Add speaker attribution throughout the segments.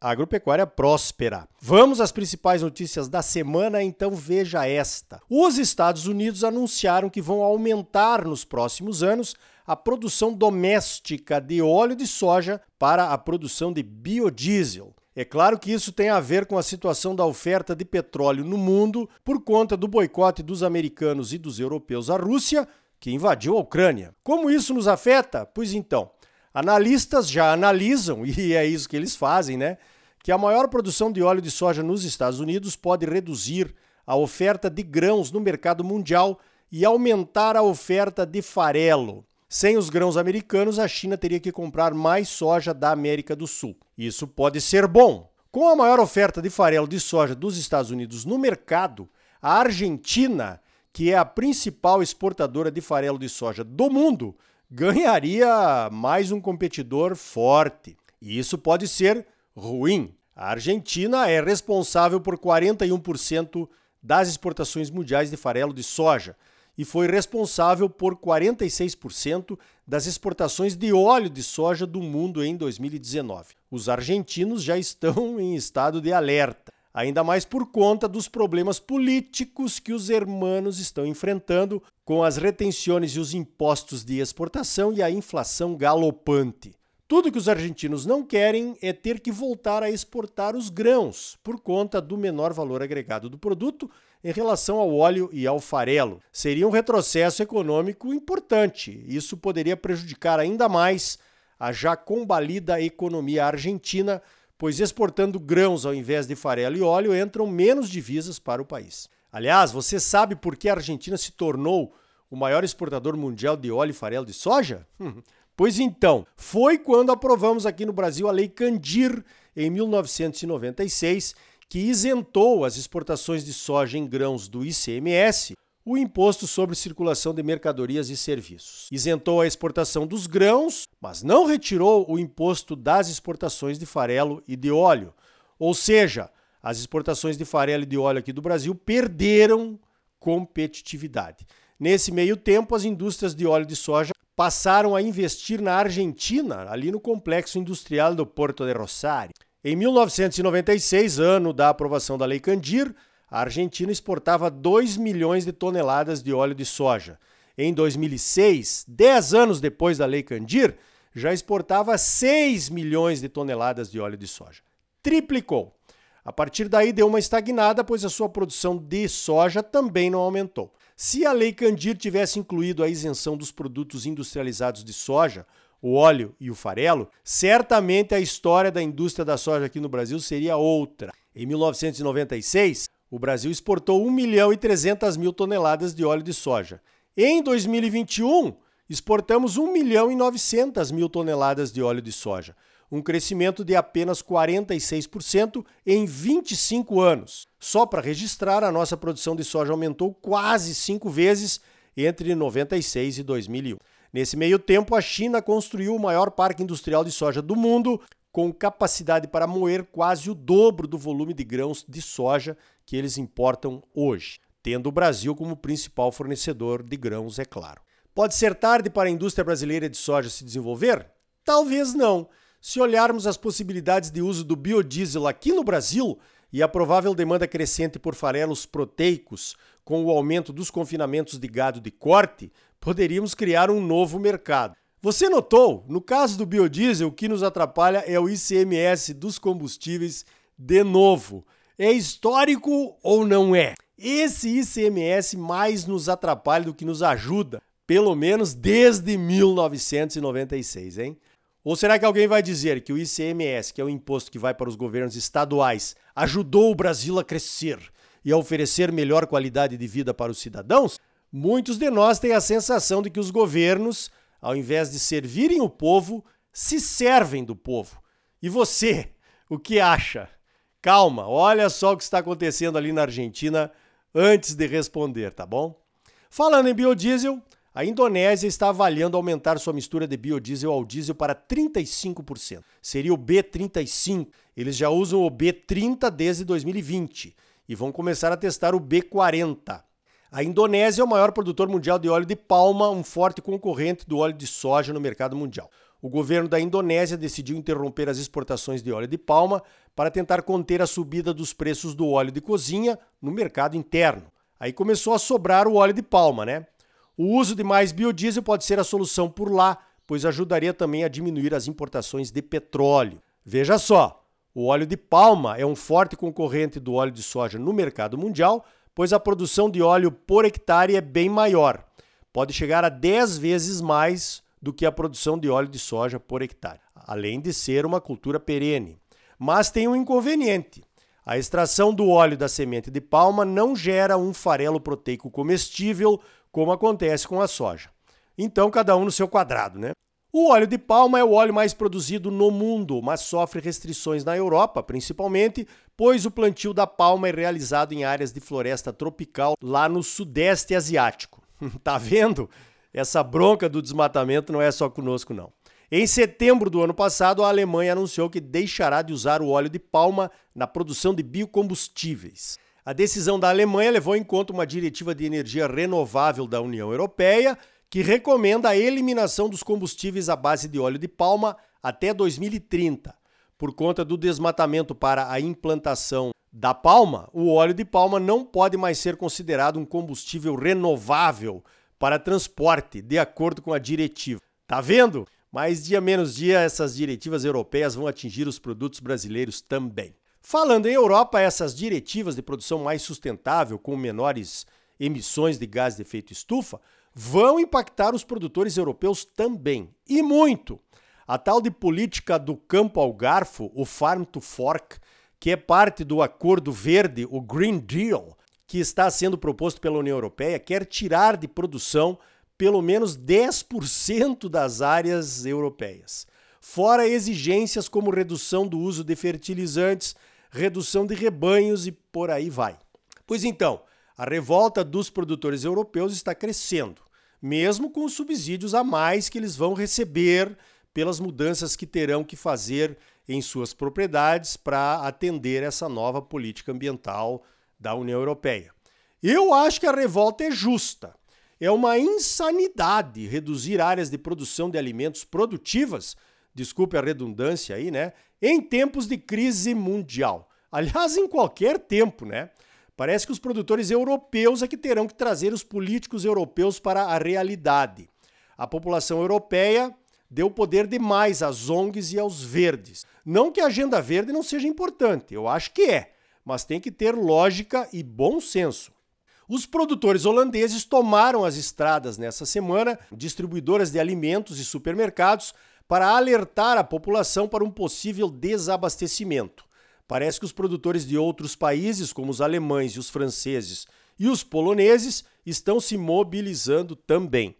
Speaker 1: Agropecuária próspera. Vamos às principais notícias da semana, então veja esta. Os Estados Unidos anunciaram que vão aumentar nos próximos anos a produção doméstica de óleo de soja para a produção de biodiesel. É claro que isso tem a ver com a situação da oferta de petróleo no mundo por conta do boicote dos americanos e dos europeus à Rússia, que invadiu a Ucrânia. Como isso nos afeta? Pois então, Analistas já analisam, e é isso que eles fazem, né? Que a maior produção de óleo de soja nos Estados Unidos pode reduzir a oferta de grãos no mercado mundial e aumentar a oferta de farelo. Sem os grãos americanos, a China teria que comprar mais soja da América do Sul. Isso pode ser bom. Com a maior oferta de farelo de soja dos Estados Unidos no mercado, a Argentina, que é a principal exportadora de farelo de soja do mundo, ganharia mais um competidor forte. E isso pode ser ruim. A Argentina é responsável por 41% das exportações mundiais de farelo de soja e foi responsável por 46% das exportações de óleo de soja do mundo em 2019. Os argentinos já estão em estado de alerta ainda mais por conta dos problemas políticos que os hermanos estão enfrentando com as retenções e os impostos de exportação e a inflação galopante. Tudo que os argentinos não querem é ter que voltar a exportar os grãos, por conta do menor valor agregado do produto em relação ao óleo e ao farelo. Seria um retrocesso econômico importante. Isso poderia prejudicar ainda mais a já combalida economia argentina, pois exportando grãos ao invés de farelo e óleo entram menos divisas para o país. Aliás, você sabe por que a Argentina se tornou o maior exportador mundial de óleo e farelo de soja? Pois então, foi quando aprovamos aqui no Brasil a Lei Candir em 1996, que isentou as exportações de soja em grãos do ICMS, o Imposto sobre Circulação de Mercadorias e Serviços. Isentou a exportação dos grãos, mas não retirou o imposto das exportações de farelo e de óleo. Ou seja, as exportações de farelo e de óleo aqui do Brasil perderam competitividade. Nesse meio tempo, as indústrias de óleo de soja passaram a investir na Argentina, ali no complexo industrial do Porto de Rosário. Em 1996, ano da aprovação da Lei Candir, a Argentina exportava 2 milhões de toneladas de óleo de soja. Em 2006, 10 anos depois da Lei Candir, já exportava 6 milhões de toneladas de óleo de soja. Triplicou. A partir daí deu uma estagnada, pois a sua produção de soja também não aumentou. Se a Lei Candir tivesse incluído a isenção dos produtos industrializados de soja, o óleo e o farelo, certamente a história da indústria da soja aqui no Brasil seria outra. Em 1996, o Brasil exportou 1 milhão e 300 mil toneladas de óleo de soja. Em 2021, exportamos 1 milhão e 900 mil toneladas de óleo de soja, um crescimento de apenas 46% em 25 anos. Só para registrar, a nossa produção de soja aumentou quase cinco vezes entre 96 e 2001. Nesse meio tempo, a China construiu o maior parque industrial de soja do mundo, com capacidade para moer quase o dobro do volume de grãos de soja que eles importam hoje, tendo o Brasil como principal fornecedor de grãos, é claro. Pode ser tarde para a indústria brasileira de soja se desenvolver? Talvez não. Se olharmos as possibilidades de uso do biodiesel aqui no Brasil e a provável demanda crescente por farelos proteicos com o aumento dos confinamentos de gado de corte, poderíamos criar um novo mercado. Você notou? No caso do biodiesel, o que nos atrapalha é o ICMS dos combustíveis de novo. É histórico ou não é? Esse ICMS mais nos atrapalha do que nos ajuda, pelo menos desde 1996, hein? Ou será que alguém vai dizer que o ICMS, que é o imposto que vai para os governos estaduais, ajudou o Brasil a crescer e a oferecer melhor qualidade de vida para os cidadãos? Muitos de nós têm a sensação de que os governos, ao invés de servirem o povo, se servem do povo. E você, o que acha? Calma, olha só o que está acontecendo ali na Argentina antes de responder, tá bom? Falando em biodiesel, A Indonésia está avaliando aumentar sua mistura de biodiesel ao diesel para 35%. Seria o B35. Eles já usam o B30 desde 2020 e vão começar a testar o B40. A Indonésia é o maior produtor mundial de óleo de palma, um forte concorrente do óleo de soja no mercado mundial. O governo da Indonésia decidiu interromper as exportações de óleo de palma para tentar conter a subida dos preços do óleo de cozinha no mercado interno. Aí começou a sobrar o óleo de palma, né? O uso de mais biodiesel pode ser a solução por lá, pois ajudaria também a diminuir as importações de petróleo. Veja só, o óleo de palma é um forte concorrente do óleo de soja no mercado mundial, pois a produção de óleo por hectare é bem maior. Pode chegar a 10 vezes mais do que a produção de óleo de soja por hectare, além de ser uma cultura perene. Mas tem um inconveniente. A extração do óleo da semente de palma não gera um farelo proteico comestível como acontece com a soja. Então, cada um no seu quadrado, né? O óleo de palma é o óleo mais produzido no mundo, mas sofre restrições na Europa, principalmente, pois o plantio da palma é realizado em áreas de floresta tropical lá no sudeste asiático. tá vendo? Essa bronca do desmatamento não é só conosco, não. Em setembro do ano passado, a Alemanha anunciou que deixará de usar o óleo de palma na produção de biocombustíveis. A decisão da Alemanha levou em conta uma diretiva de energia renovável da União Europeia, que recomenda a eliminação dos combustíveis à base de óleo de palma até 2030. Por conta do desmatamento para a implantação da palma, o óleo de palma não pode mais ser considerado um combustível renovável para transporte, de acordo com a diretiva. Tá vendo? Mas dia menos dia essas diretivas europeias vão atingir os produtos brasileiros também. Falando em Europa, essas diretivas de produção mais sustentável, com menores emissões de gás de efeito estufa, vão impactar os produtores europeus também. E muito! A tal de política do campo ao garfo, o Farm to Fork, que é parte do Acordo Verde, o Green Deal, que está sendo proposto pela União Europeia, quer tirar de produção pelo menos 10% das áreas europeias. Fora exigências como redução do uso de fertilizantes, redução de rebanhos e por aí vai. Pois então, a revolta dos produtores europeus está crescendo, mesmo com os subsídios a mais que eles vão receber pelas mudanças que terão que fazer em suas propriedades para atender essa nova política ambiental da União Europeia. Eu acho que a revolta é justa. É uma insanidade reduzir áreas de produção de alimentos produtivas, desculpe a redundância aí, né, em tempos de crise mundial. Aliás, em qualquer tempo, né? Parece que os produtores europeus é que terão que trazer os políticos europeus para a realidade. A população europeia deu poder demais às ONGs e aos verdes. Não que a agenda verde não seja importante, eu acho que é, mas tem que ter lógica e bom senso. Os produtores holandeses tomaram as estradas nessa semana, distribuidoras de alimentos e supermercados, para alertar a população para um possível desabastecimento. Parece que os produtores de outros países, como os alemães e os franceses e os poloneses, estão se mobilizando também.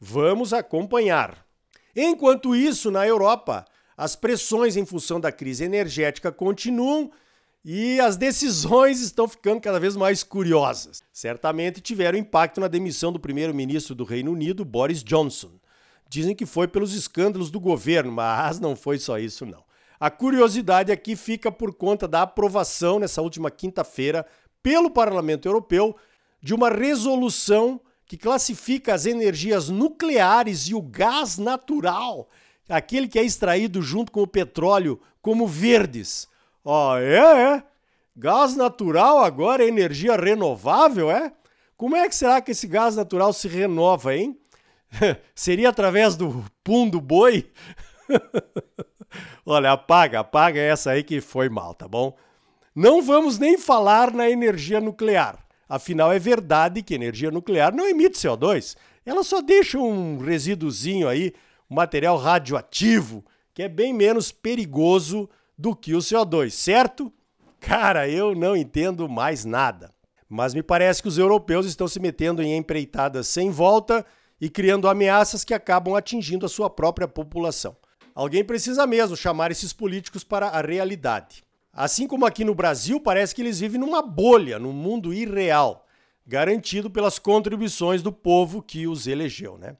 Speaker 1: Vamos acompanhar. Enquanto isso, na Europa, as pressões em função da crise energética continuam e as decisões estão ficando cada vez mais curiosas. Certamente tiveram impacto na demissão do primeiro-ministro do Reino Unido, Boris Johnson. Dizem que foi pelos escândalos do governo, mas não foi só isso não. A curiosidade aqui fica por conta da aprovação nessa última quinta-feira pelo Parlamento Europeu de uma resolução que classifica as energias nucleares e o gás natural, aquele que é extraído junto com o petróleo, como verdes. Ó, é, é? Gás natural agora é energia renovável, é? Como é que será que esse gás natural se renova, hein? Seria através do pum do boi? Olha, apaga, apaga essa aí que foi mal, tá bom? Não vamos nem falar na energia nuclear. Afinal, é verdade que energia nuclear não emite CO2. Ela só deixa um resíduozinho aí, um material radioativo, que é bem menos perigoso do que o CO2, certo? Cara, eu não entendo mais nada. Mas me parece que os europeus estão se metendo em empreitadas sem volta e criando ameaças que acabam atingindo a sua própria população. Alguém precisa mesmo chamar esses políticos para a realidade. Assim como aqui no Brasil, parece que eles vivem numa bolha, num mundo irreal. garantido pelas contribuições do povo que os elegeu, né?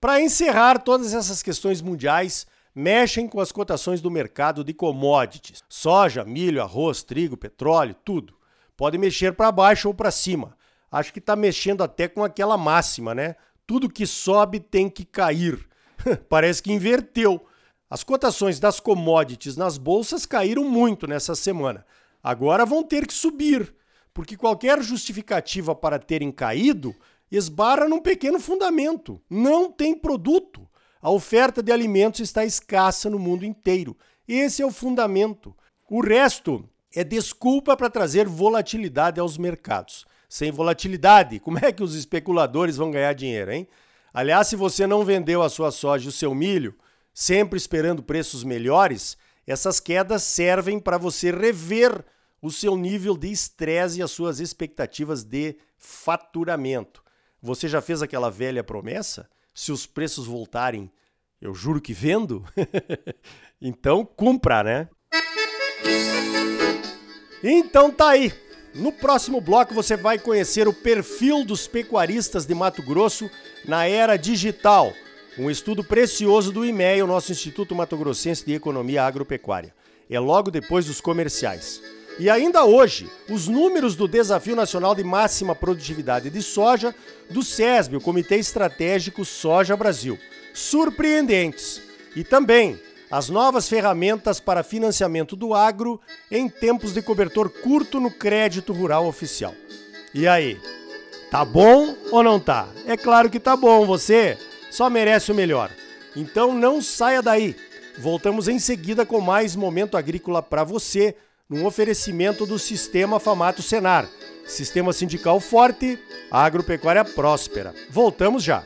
Speaker 1: Para encerrar, todas essas questões mundiais mexem com as cotações do mercado de commodities: soja, milho, arroz, trigo, petróleo, tudo. Pode mexer para baixo ou para cima. Acho que está mexendo até com aquela máxima, né? Tudo que sobe tem que cair. Parece que inverteu. As cotações das commodities nas bolsas caíram muito nessa semana. Agora vão ter que subir, porque qualquer justificativa para terem caído esbarra num pequeno fundamento. Não tem produto. A oferta de alimentos está escassa no mundo inteiro. Esse é o fundamento. O resto é desculpa para trazer volatilidade aos mercados. Sem volatilidade, como é que os especuladores vão ganhar dinheiro, hein? Aliás, se você não vendeu a sua soja e o seu milho, sempre esperando preços melhores, essas quedas servem para você rever o seu nível de estresse e as suas expectativas de faturamento. Você já fez aquela velha promessa? Se os preços voltarem, eu juro que vendo? então, cumpra, né? Então tá aí. No próximo bloco você vai conhecer o perfil dos pecuaristas de Mato Grosso na era digital. Um estudo precioso do IMEA, o nosso Instituto Mato Grossense de Economia Agropecuária. É logo depois dos comerciais. E ainda hoje, os números do Desafio Nacional de Máxima Produtividade de Soja do SESB, o Comitê Estratégico Soja Brasil. Surpreendentes. E também as novas ferramentas para financiamento do agro em tempos de cobertor curto no crédito rural oficial. E aí, tá bom ou não tá? É claro que tá bom, você só merece o melhor. Então não saia daí. Voltamos em seguida com mais momento agrícola para você num oferecimento do Sistema Famato Senar. Sistema sindical forte, agropecuária próspera. Voltamos já.